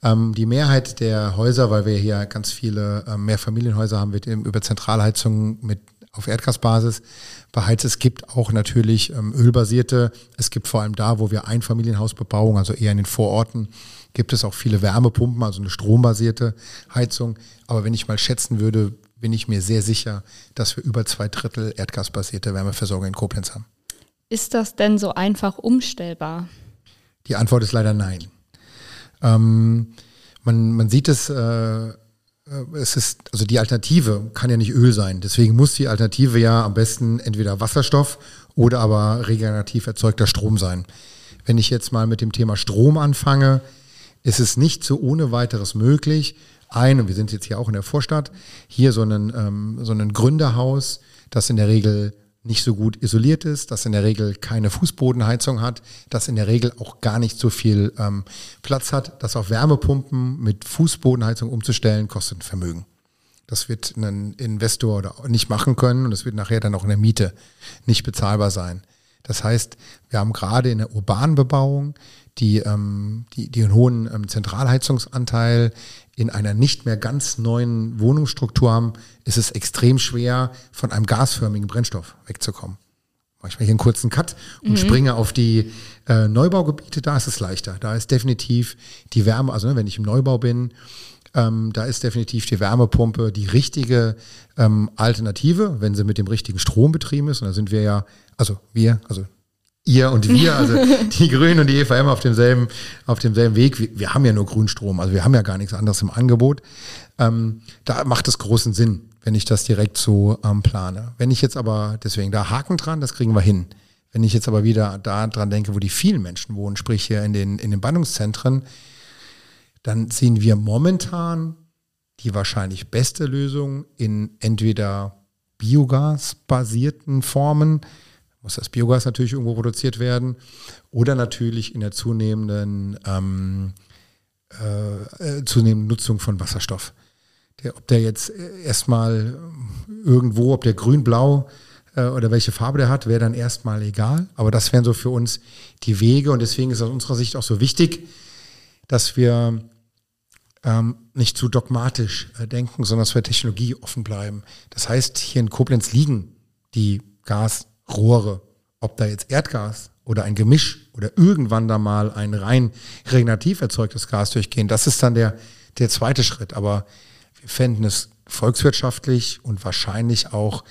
Ähm, die Mehrheit der Häuser, weil wir hier ganz viele Mehrfamilienhäuser haben, wird eben über Zentralheizung mit auf Erdgasbasis beheizt. Es gibt auch natürlich ähm, ölbasierte. Es gibt vor allem da, wo wir Einfamilienhausbebauung, also eher in den Vororten, gibt es auch viele Wärmepumpen, also eine strombasierte Heizung. Aber wenn ich mal schätzen würde, bin ich mir sehr sicher, dass wir über zwei Drittel erdgasbasierte Wärmeversorgung in Koblenz haben. Ist das denn so einfach umstellbar? Die Antwort ist leider nein. Ähm, man, man sieht es, äh, es ist, also die Alternative kann ja nicht Öl sein. Deswegen muss die Alternative ja am besten entweder Wasserstoff oder aber regenerativ erzeugter Strom sein. Wenn ich jetzt mal mit dem Thema Strom anfange, ist es nicht so ohne weiteres möglich, ein, und wir sind jetzt hier auch in der Vorstadt, hier so einen, ähm, so einen Gründerhaus, das in der Regel nicht so gut isoliert ist, das in der Regel keine Fußbodenheizung hat, das in der Regel auch gar nicht so viel ähm, Platz hat, das auf Wärmepumpen mit Fußbodenheizung umzustellen, kostet ein Vermögen. Das wird ein Investor nicht machen können und es wird nachher dann auch in der Miete nicht bezahlbar sein. Das heißt, wir haben gerade in der urbanen Bebauung die, ähm, die, die einen hohen ähm, Zentralheizungsanteil in einer nicht mehr ganz neuen Wohnungsstruktur haben, ist es extrem schwer, von einem gasförmigen Brennstoff wegzukommen. Mache ich mal hier einen kurzen Cut und mhm. springe auf die äh, Neubaugebiete, da ist es leichter. Da ist definitiv die Wärme, also ne, wenn ich im Neubau bin, ähm, da ist definitiv die Wärmepumpe die richtige ähm, Alternative, wenn sie mit dem richtigen Strom betrieben ist. Und da sind wir ja, also wir, also ihr und wir, also die Grünen und die EVM auf demselben, auf demselben Weg. Wir, wir, haben ja nur Grünstrom, also wir haben ja gar nichts anderes im Angebot. Ähm, da macht es großen Sinn, wenn ich das direkt so ähm, plane. Wenn ich jetzt aber, deswegen da Haken dran, das kriegen wir hin. Wenn ich jetzt aber wieder da dran denke, wo die vielen Menschen wohnen, sprich hier in den, in den Bannungszentren, dann sehen wir momentan die wahrscheinlich beste Lösung in entweder biogasbasierten Formen, muss das Biogas natürlich irgendwo produziert werden oder natürlich in der zunehmenden, ähm, äh, äh, zunehmenden Nutzung von Wasserstoff. Der, ob der jetzt erstmal irgendwo, ob der grün-blau äh, oder welche Farbe der hat, wäre dann erstmal egal. Aber das wären so für uns die Wege und deswegen ist aus unserer Sicht auch so wichtig, dass wir ähm, nicht zu dogmatisch äh, denken, sondern dass wir technologieoffen bleiben. Das heißt, hier in Koblenz liegen die Gas- Rohre. Ob da jetzt Erdgas oder ein Gemisch oder irgendwann da mal ein rein regenerativ erzeugtes Gas durchgehen. Das ist dann der, der zweite Schritt. Aber wir fänden es volkswirtschaftlich und wahrscheinlich auch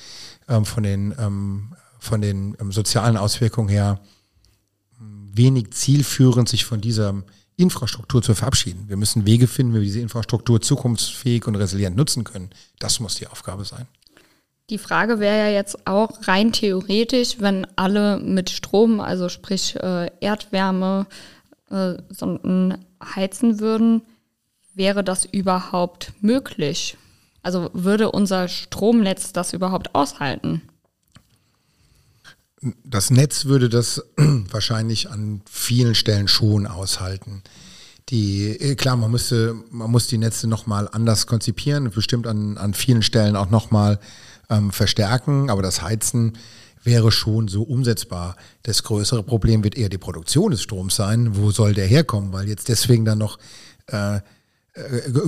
ähm, von den, ähm, von den ähm, sozialen Auswirkungen her wenig zielführend, sich von dieser Infrastruktur zu verabschieden. Wir müssen Wege finden, wie wir diese Infrastruktur zukunftsfähig und resilient nutzen können. Das muss die Aufgabe sein. Die Frage wäre ja jetzt auch rein theoretisch, wenn alle mit Strom, also sprich äh, Erdwärme, äh, Sonden heizen würden, wäre das überhaupt möglich? Also würde unser Stromnetz das überhaupt aushalten? Das Netz würde das wahrscheinlich an vielen Stellen schon aushalten. Die, äh, klar, man müsste, man muss die Netze nochmal anders konzipieren, bestimmt an, an vielen Stellen auch nochmal ähm, verstärken, aber das Heizen wäre schon so umsetzbar. Das größere Problem wird eher die Produktion des Stroms sein. Wo soll der herkommen? Weil jetzt deswegen dann noch äh, äh,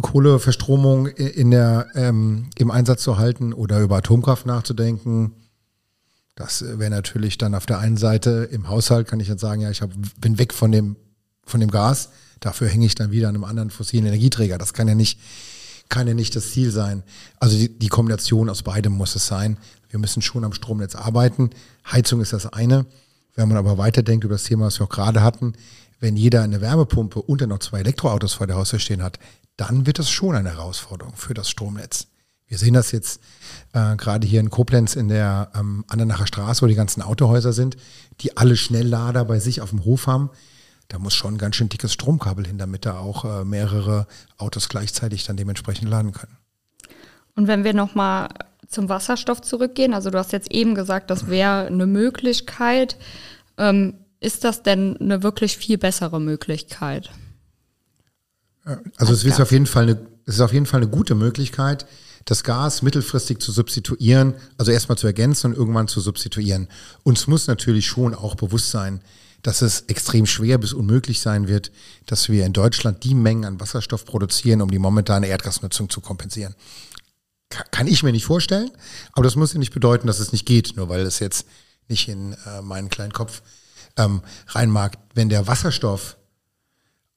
Kohleverstromung in der, ähm, im Einsatz zu halten oder über Atomkraft nachzudenken. Das wäre natürlich dann auf der einen Seite im Haushalt, kann ich jetzt sagen, ja, ich hab, bin weg von dem, von dem Gas. Dafür hänge ich dann wieder an einem anderen fossilen Energieträger. Das kann ja nicht, kann ja nicht das Ziel sein. Also die, die Kombination aus beidem muss es sein. Wir müssen schon am Stromnetz arbeiten. Heizung ist das eine. Wenn man aber weiterdenkt über das Thema, was wir auch gerade hatten, wenn jeder eine Wärmepumpe und dann noch zwei Elektroautos vor der Haustür stehen hat, dann wird das schon eine Herausforderung für das Stromnetz. Wir sehen das jetzt äh, gerade hier in Koblenz in der ähm, Andernacher Straße, wo die ganzen Autohäuser sind, die alle Schnelllader bei sich auf dem Hof haben. Da muss schon ein ganz schön dickes Stromkabel hin, damit da auch äh, mehrere Autos gleichzeitig dann dementsprechend laden können. Und wenn wir nochmal zum Wasserstoff zurückgehen, also du hast jetzt eben gesagt, das wäre eine Möglichkeit. Ähm, ist das denn eine wirklich viel bessere Möglichkeit? Also es ist auf jeden Fall eine, es ist auf jeden Fall eine gute Möglichkeit, das Gas mittelfristig zu substituieren, also erstmal zu ergänzen und irgendwann zu substituieren. Uns muss natürlich schon auch bewusst sein, dass es extrem schwer bis unmöglich sein wird, dass wir in Deutschland die Mengen an Wasserstoff produzieren, um die momentane Erdgasnutzung zu kompensieren. Kann ich mir nicht vorstellen, aber das muss ja nicht bedeuten, dass es nicht geht, nur weil es jetzt nicht in äh, meinen kleinen Kopf ähm, rein mag. Wenn der Wasserstoff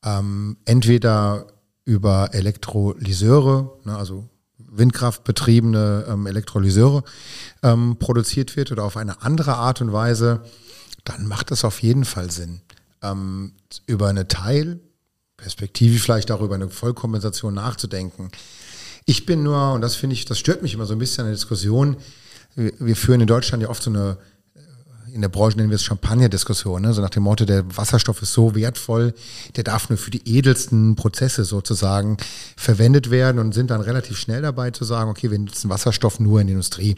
ähm, entweder über Elektrolyseure, ne, also windkraftbetriebene ähm, Elektrolyseure ähm, produziert wird oder auf eine andere Art und Weise, dann macht das auf jeden Fall Sinn. Ähm, über eine Teil, Perspektive vielleicht auch über eine Vollkompensation nachzudenken. Ich bin nur, und das finde ich, das stört mich immer so ein bisschen an der Diskussion, wir, wir führen in Deutschland ja oft so eine in der Branche nennen wir es Champagner-Diskussion, ne? so nach dem Motto, der Wasserstoff ist so wertvoll, der darf nur für die edelsten Prozesse sozusagen verwendet werden und sind dann relativ schnell dabei zu sagen, okay, wir nutzen Wasserstoff nur in der Industrie.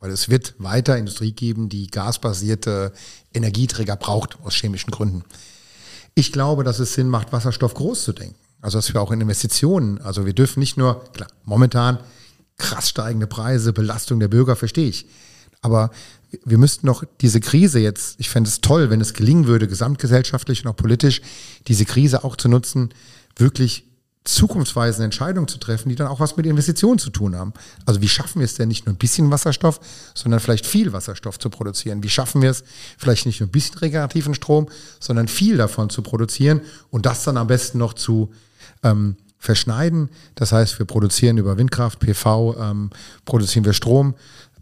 Weil es wird weiter Industrie geben, die gasbasierte Energieträger braucht, aus chemischen Gründen. Ich glaube, dass es Sinn macht, Wasserstoff groß zu denken. Also dass wir auch in Investitionen, also wir dürfen nicht nur, klar, momentan krass steigende Preise, Belastung der Bürger, verstehe ich. Aber wir müssten noch diese Krise jetzt, ich fände es toll, wenn es gelingen würde, gesamtgesellschaftlich und auch politisch, diese Krise auch zu nutzen, wirklich zukunftsweisende Entscheidungen zu treffen, die dann auch was mit Investitionen zu tun haben. Also wie schaffen wir es denn nicht nur ein bisschen Wasserstoff, sondern vielleicht viel Wasserstoff zu produzieren? Wie schaffen wir es vielleicht nicht nur ein bisschen regenerativen Strom, sondern viel davon zu produzieren und das dann am besten noch zu ähm, verschneiden? Das heißt, wir produzieren über Windkraft, PV, ähm, produzieren wir Strom,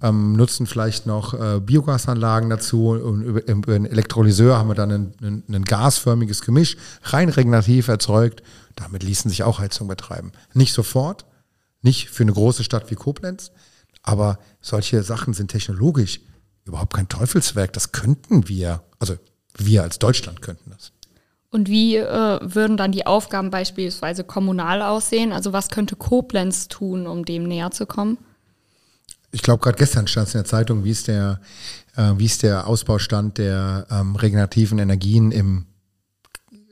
ähm, nutzen vielleicht noch äh, Biogasanlagen dazu und über, über einen Elektrolyseur haben wir dann ein, ein, gasförmiges Gemisch, rein regenerativ erzeugt. Damit ließen sich auch Heizung betreiben. Nicht sofort, nicht für eine große Stadt wie Koblenz, aber solche Sachen sind technologisch überhaupt kein Teufelswerk. Das könnten wir, also wir als Deutschland könnten das. Und wie äh, würden dann die Aufgaben beispielsweise kommunal aussehen? Also was könnte Koblenz tun, um dem näher zu kommen? Ich glaube, gerade gestern stand es in der Zeitung, wie ist der, äh, wie ist der Ausbaustand der ähm, regenerativen Energien im,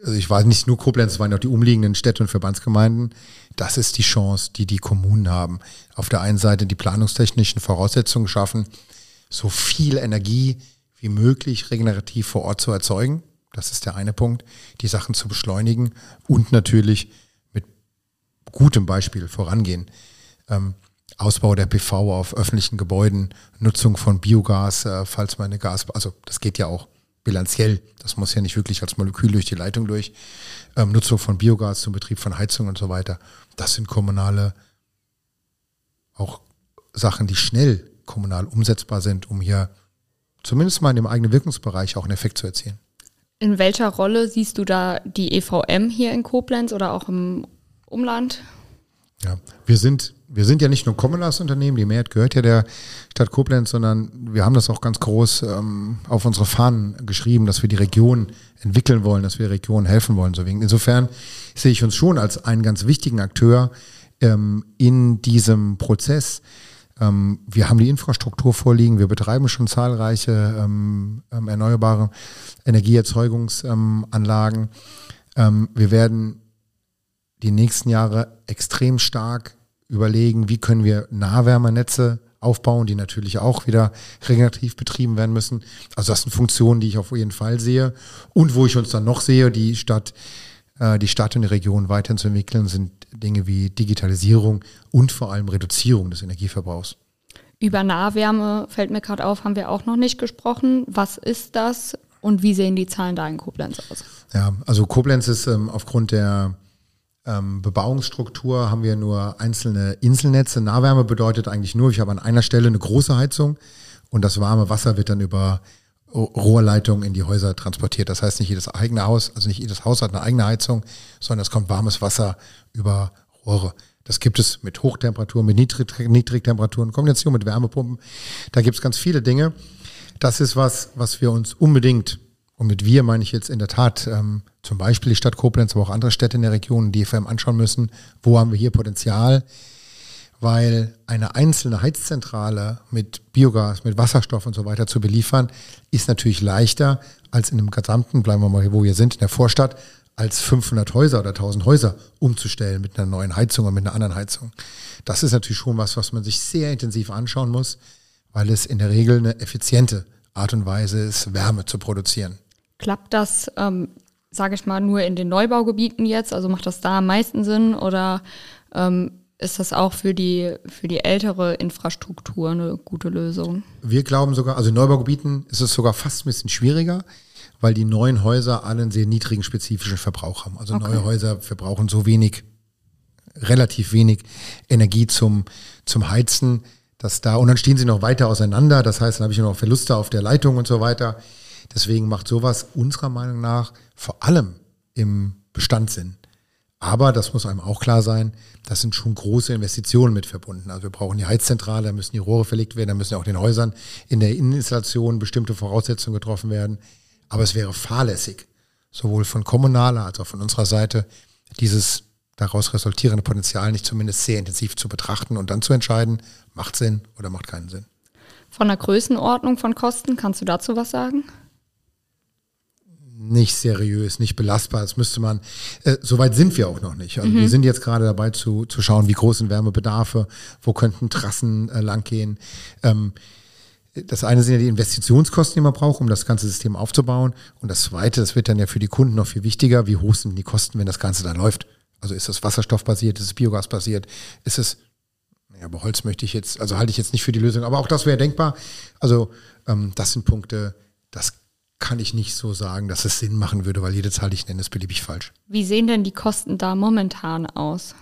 also ich weiß nicht nur Koblenz, es waren auch die umliegenden Städte und Verbandsgemeinden. Das ist die Chance, die die Kommunen haben. Auf der einen Seite die planungstechnischen Voraussetzungen schaffen, so viel Energie wie möglich regenerativ vor Ort zu erzeugen. Das ist der eine Punkt, die Sachen zu beschleunigen und natürlich mit gutem Beispiel vorangehen. Ähm, Ausbau der PV auf öffentlichen Gebäuden, Nutzung von Biogas, äh, falls meine Gas, also das geht ja auch. bilanziell, das muss ja nicht wirklich als Molekül durch die Leitung durch, ähm, Nutzung von Biogas zum Betrieb von Heizung und so weiter. Das sind kommunale auch Sachen, die schnell kommunal umsetzbar sind, um hier zumindest mal in dem eigenen Wirkungsbereich auch einen Effekt zu erzielen. In welcher Rolle siehst du da die EVM hier in Koblenz oder auch im Umland? Ja, wir sind, wir sind ja nicht nur kommunales Unternehmen, die Mehrheit gehört ja der Stadt Koblenz, sondern wir haben das auch ganz groß ähm, auf unsere Fahnen geschrieben, dass wir die Region entwickeln wollen, dass wir der Region helfen wollen. Insofern sehe ich uns schon als einen ganz wichtigen Akteur ähm, in diesem Prozess. Ähm, wir haben die Infrastruktur vorliegen, wir betreiben schon zahlreiche ähm, ähm erneuerbare Energieerzeugungsanlagen. Ähm, wir werden die nächsten Jahre extrem stark überlegen, wie können wir Nahwärmernetze aufbauen, die natürlich auch wieder regenerativ betrieben werden müssen. Also das sind Funktionen, die ich auf jeden Fall sehe. Und wo ich uns dann noch sehe, die Stadt, äh, die Stadt und die Region weiterhin zu entwickeln, sind Dinge wie Digitalisierung und vor allem Reduzierung des Energieverbrauchs. Über Nahwärme fällt mir gerade auf, haben wir auch noch nicht gesprochen. Was ist das und wie sehen die Zahlen da in Koblenz aus? Ja, also Koblenz ist ähm, aufgrund der ähm, Bebauungsstruktur haben wir nur einzelne Inselnetze. Nahwärme bedeutet eigentlich nur, ich habe an einer Stelle eine große Heizung und das warme Wasser wird dann über Rohrleitungen in die Häuser transportiert. Das heißt, nicht jedes eigene Haus, also nicht jedes Haus hat eine eigene Heizung, sondern es kommt warmes Wasser über Rohre. Das gibt es mit Hochtemperaturen, mit Niedrig Niedrigtemperaturen, Kombination mit Wärmepumpen. Da gibt es ganz viele Dinge. Das ist was, was wir uns unbedingt, und mit wir meine ich jetzt in der Tat ähm, zum Beispiel die Stadt Koblenz, aber auch andere Städte in der Region, die FM anschauen müssen, wo haben wir hier Potenzial, weil eine einzelne Heizzentrale mit Biogas, mit Wasserstoff und so weiter zu beliefern, ist natürlich leichter als in dem gesamten, bleiben wir mal hier, wo wir sind, in der Vorstadt, als 500 Häuser oder 1000 Häuser umzustellen mit einer neuen Heizung oder mit einer anderen Heizung. Das ist natürlich schon was, was man sich sehr intensiv anschauen muss, weil es in der Regel eine effiziente Art und Weise ist, Wärme zu produzieren. Klappt das, ähm, sage ich mal, nur in den Neubaugebieten jetzt? Also macht das da am meisten Sinn oder ähm, ist das auch für die, für die ältere Infrastruktur eine gute Lösung? Wir glauben sogar, also in Neubaugebieten ist es sogar fast ein bisschen schwieriger, weil die neuen Häuser alle einen sehr niedrigen spezifischen Verbrauch haben. Also okay. neue Häuser verbrauchen so wenig, relativ wenig Energie zum, zum Heizen, dass da, und dann stehen sie noch weiter auseinander, das heißt, dann habe ich noch Verluste auf der Leitung und so weiter. Deswegen macht sowas unserer Meinung nach vor allem im Bestand Sinn. Aber das muss einem auch klar sein, das sind schon große Investitionen mit verbunden. Also wir brauchen die Heizzentrale, da müssen die Rohre verlegt werden, da müssen auch den Häusern in der Inneninstallation bestimmte Voraussetzungen getroffen werden. Aber es wäre fahrlässig, sowohl von kommunaler als auch von unserer Seite, dieses daraus resultierende Potenzial nicht zumindest sehr intensiv zu betrachten und dann zu entscheiden, macht Sinn oder macht keinen Sinn. Von der Größenordnung von Kosten, kannst du dazu was sagen? Nicht seriös, nicht belastbar. Das müsste man, äh, soweit sind wir auch noch nicht. Also mhm. wir sind jetzt gerade dabei zu, zu schauen, wie groß sind Wärmebedarfe, wo könnten Trassen äh, langgehen. Ähm, das eine sind ja die Investitionskosten, die man braucht, um das ganze System aufzubauen. Und das zweite, das wird dann ja für die Kunden noch viel wichtiger, wie hoch sind die Kosten, wenn das Ganze dann läuft. Also ist das wasserstoffbasiert, ist es biogasbasiert, ist es, ja, aber Holz möchte ich jetzt, also halte ich jetzt nicht für die Lösung, aber auch das wäre denkbar. Also ähm, das sind Punkte, das kann ich nicht so sagen, dass es Sinn machen würde, weil jede Zahl, die ich nenne, ist beliebig falsch. Wie sehen denn die Kosten da momentan aus?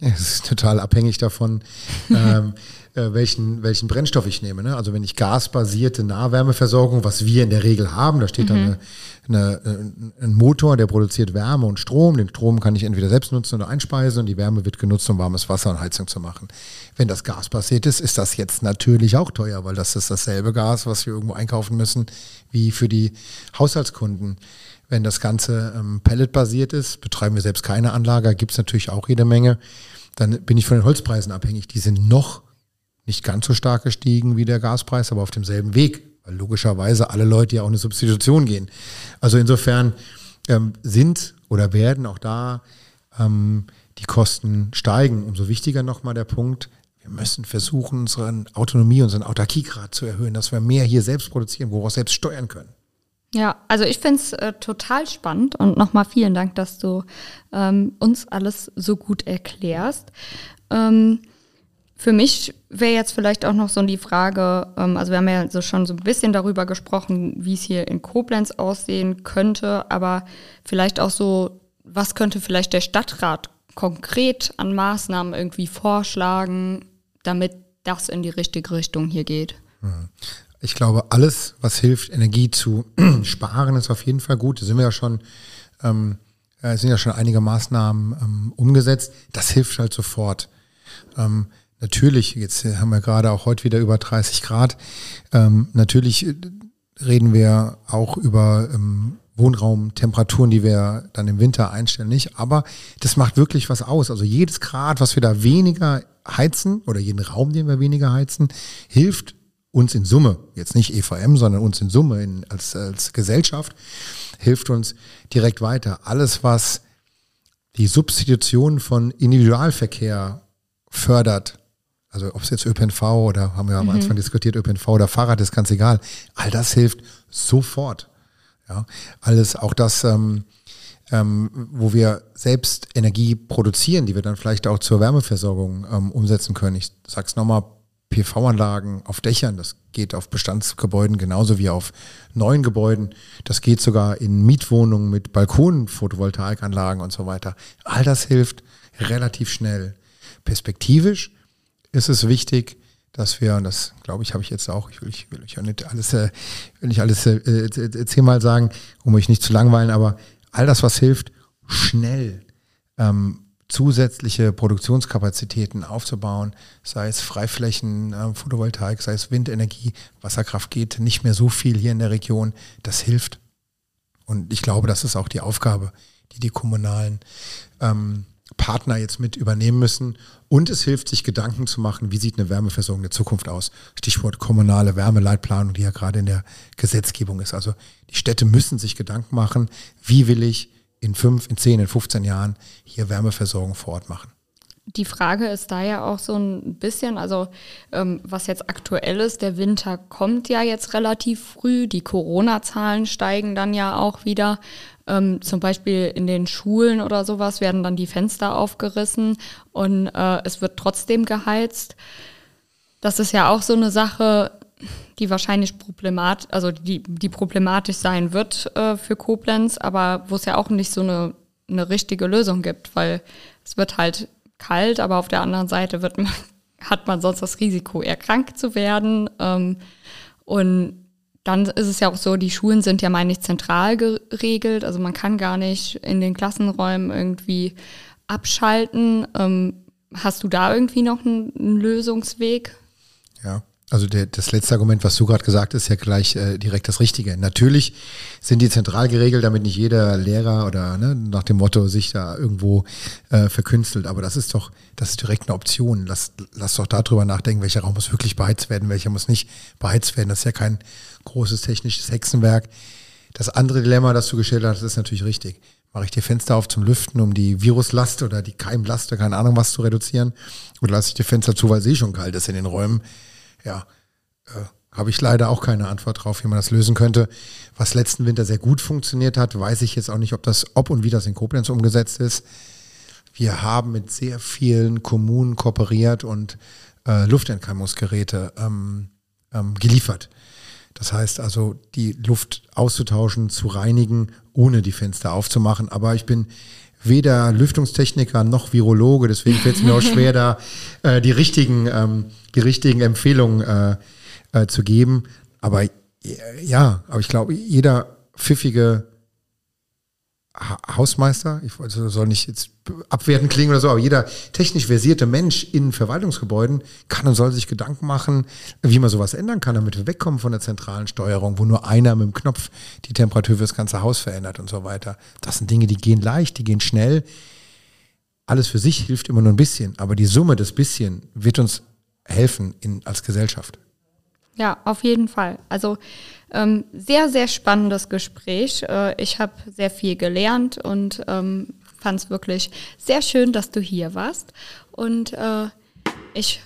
Ja, es ist total abhängig davon, ähm, äh, welchen, welchen Brennstoff ich nehme. Ne? Also wenn ich gasbasierte Nahwärmeversorgung, was wir in der Regel haben, da steht mhm. dann eine, eine, ein Motor, der produziert Wärme und Strom. Den Strom kann ich entweder selbst nutzen oder einspeisen und die Wärme wird genutzt, um warmes Wasser und Heizung zu machen. Wenn das gasbasiert ist, ist das jetzt natürlich auch teuer, weil das ist dasselbe Gas, was wir irgendwo einkaufen müssen, wie für die Haushaltskunden. Wenn das Ganze ähm, pelletbasiert ist, betreiben wir selbst keine Anlage, gibt es natürlich auch jede Menge. Dann bin ich von den Holzpreisen abhängig. Die sind noch nicht ganz so stark gestiegen wie der Gaspreis, aber auf demselben Weg, weil logischerweise alle Leute ja auch eine Substitution gehen. Also insofern ähm, sind oder werden auch da ähm, die Kosten steigen. Umso wichtiger nochmal der Punkt, wir müssen versuchen, unsere Autonomie, unseren Autarkiegrad zu erhöhen, dass wir mehr hier selbst produzieren, wo wir auch selbst steuern können. Ja, also ich finde es äh, total spannend und nochmal vielen Dank, dass du ähm, uns alles so gut erklärst. Ähm, für mich wäre jetzt vielleicht auch noch so die Frage, ähm, also wir haben ja so schon so ein bisschen darüber gesprochen, wie es hier in Koblenz aussehen könnte, aber vielleicht auch so, was könnte vielleicht der Stadtrat konkret an Maßnahmen irgendwie vorschlagen, damit das in die richtige Richtung hier geht? Ich glaube, alles, was hilft, Energie zu sparen, ist auf jeden Fall gut. Da sind wir ja schon, ähm, es sind ja schon einige Maßnahmen ähm, umgesetzt. Das hilft halt sofort. Ähm, natürlich, jetzt haben wir gerade auch heute wieder über 30 Grad. Ähm, natürlich äh, reden wir auch über ähm, Wohnraumtemperaturen, die wir dann im Winter einstellen, nicht. Aber das macht wirklich was aus. Also jedes Grad, was wir da weniger heizen oder jeden Raum, den wir weniger heizen, hilft uns in Summe, jetzt nicht EVM, sondern uns in Summe in, als, als Gesellschaft, hilft uns direkt weiter. Alles, was die Substitution von Individualverkehr fördert, also ob es jetzt ÖPNV oder haben wir am mhm. Anfang diskutiert, ÖPNV oder Fahrrad, ist ganz egal. All das hilft sofort. Ja, alles, auch das, ähm, ähm, wo wir selbst Energie produzieren, die wir dann vielleicht auch zur Wärmeversorgung ähm, umsetzen können. Ich sag's nochmal, PV-Anlagen auf Dächern, das geht auf Bestandsgebäuden genauso wie auf neuen Gebäuden. Das geht sogar in Mietwohnungen mit Balkonen, Photovoltaikanlagen und so weiter. All das hilft relativ schnell. Perspektivisch ist es wichtig, dass wir, und das glaube ich, habe ich jetzt auch, ich will, ich will euch auch nicht alles, äh, will nicht alles äh, äh, zehnmal sagen, um euch nicht zu langweilen, aber all das, was hilft, schnell ähm, zusätzliche Produktionskapazitäten aufzubauen, sei es Freiflächen, äh, Photovoltaik, sei es Windenergie, Wasserkraft geht nicht mehr so viel hier in der Region, das hilft. Und ich glaube, das ist auch die Aufgabe, die die kommunalen ähm, Partner jetzt mit übernehmen müssen. Und es hilft, sich Gedanken zu machen, wie sieht eine Wärmeversorgung der Zukunft aus. Stichwort kommunale Wärmeleitplanung, die ja gerade in der Gesetzgebung ist. Also die Städte müssen sich Gedanken machen, wie will ich in fünf, in zehn, in 15 Jahren hier Wärmeversorgung vor Ort machen. Die Frage ist da ja auch so ein bisschen, also ähm, was jetzt aktuell ist, der Winter kommt ja jetzt relativ früh, die Corona-Zahlen steigen dann ja auch wieder. Ähm, zum Beispiel in den Schulen oder sowas werden dann die Fenster aufgerissen und äh, es wird trotzdem geheizt. Das ist ja auch so eine Sache, die wahrscheinlich problematisch, also die, die problematisch sein wird äh, für Koblenz, aber wo es ja auch nicht so eine, eine richtige Lösung gibt, weil es wird halt kalt, aber auf der anderen Seite wird man, hat man sonst das Risiko, erkrankt zu werden. Ähm, und dann ist es ja auch so, die Schulen sind ja, meine ich, zentral geregelt. Also man kann gar nicht in den Klassenräumen irgendwie abschalten. Ähm, hast du da irgendwie noch einen, einen Lösungsweg? Ja, also der, das letzte Argument, was du gerade gesagt hast, ist ja gleich äh, direkt das Richtige. Natürlich sind die zentral geregelt, damit nicht jeder Lehrer oder ne, nach dem Motto sich da irgendwo äh, verkünstelt. Aber das ist doch, das ist direkt eine Option. Lass, lass doch darüber nachdenken, welcher Raum muss wirklich beheizt werden, welcher muss nicht beheizt werden. Das ist ja kein großes technisches Hexenwerk. Das andere Dilemma, das du gestellt hast, ist natürlich richtig. Mache ich die Fenster auf zum Lüften, um die Viruslast oder die Keimlast oder keine Ahnung was zu reduzieren? Oder lasse ich die Fenster zu, weil es eh schon kalt ist in den Räumen? Ja, äh, habe ich leider auch keine Antwort drauf, wie man das lösen könnte. Was letzten Winter sehr gut funktioniert hat, weiß ich jetzt auch nicht, ob das, ob und wie das in Koblenz umgesetzt ist. Wir haben mit sehr vielen Kommunen kooperiert und äh, Luftentkeimungsgeräte ähm, ähm, geliefert. Das heißt also, die Luft auszutauschen, zu reinigen, ohne die Fenster aufzumachen. Aber ich bin weder Lüftungstechniker noch Virologe, deswegen fällt es mir auch schwer, da äh, die richtigen, ähm, die richtigen Empfehlungen äh, äh, zu geben. Aber ja, aber ich glaube, jeder pfiffige Hausmeister, ich soll nicht jetzt abwerten klingen oder so, aber jeder technisch versierte Mensch in Verwaltungsgebäuden kann und soll sich Gedanken machen, wie man sowas ändern kann, damit wir wegkommen von der zentralen Steuerung, wo nur einer mit dem Knopf die Temperatur für das ganze Haus verändert und so weiter. Das sind Dinge, die gehen leicht, die gehen schnell. Alles für sich hilft immer nur ein bisschen, aber die Summe des bisschen wird uns helfen in, als Gesellschaft. Ja, auf jeden Fall. Also ähm, sehr, sehr spannendes Gespräch. Äh, ich habe sehr viel gelernt und ähm, fand es wirklich sehr schön, dass du hier warst. Und äh, ich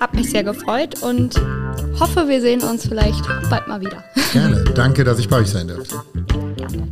habe mich sehr gefreut und hoffe, wir sehen uns vielleicht bald mal wieder. Gerne. Danke, dass ich bei euch sein durfte. Gerne.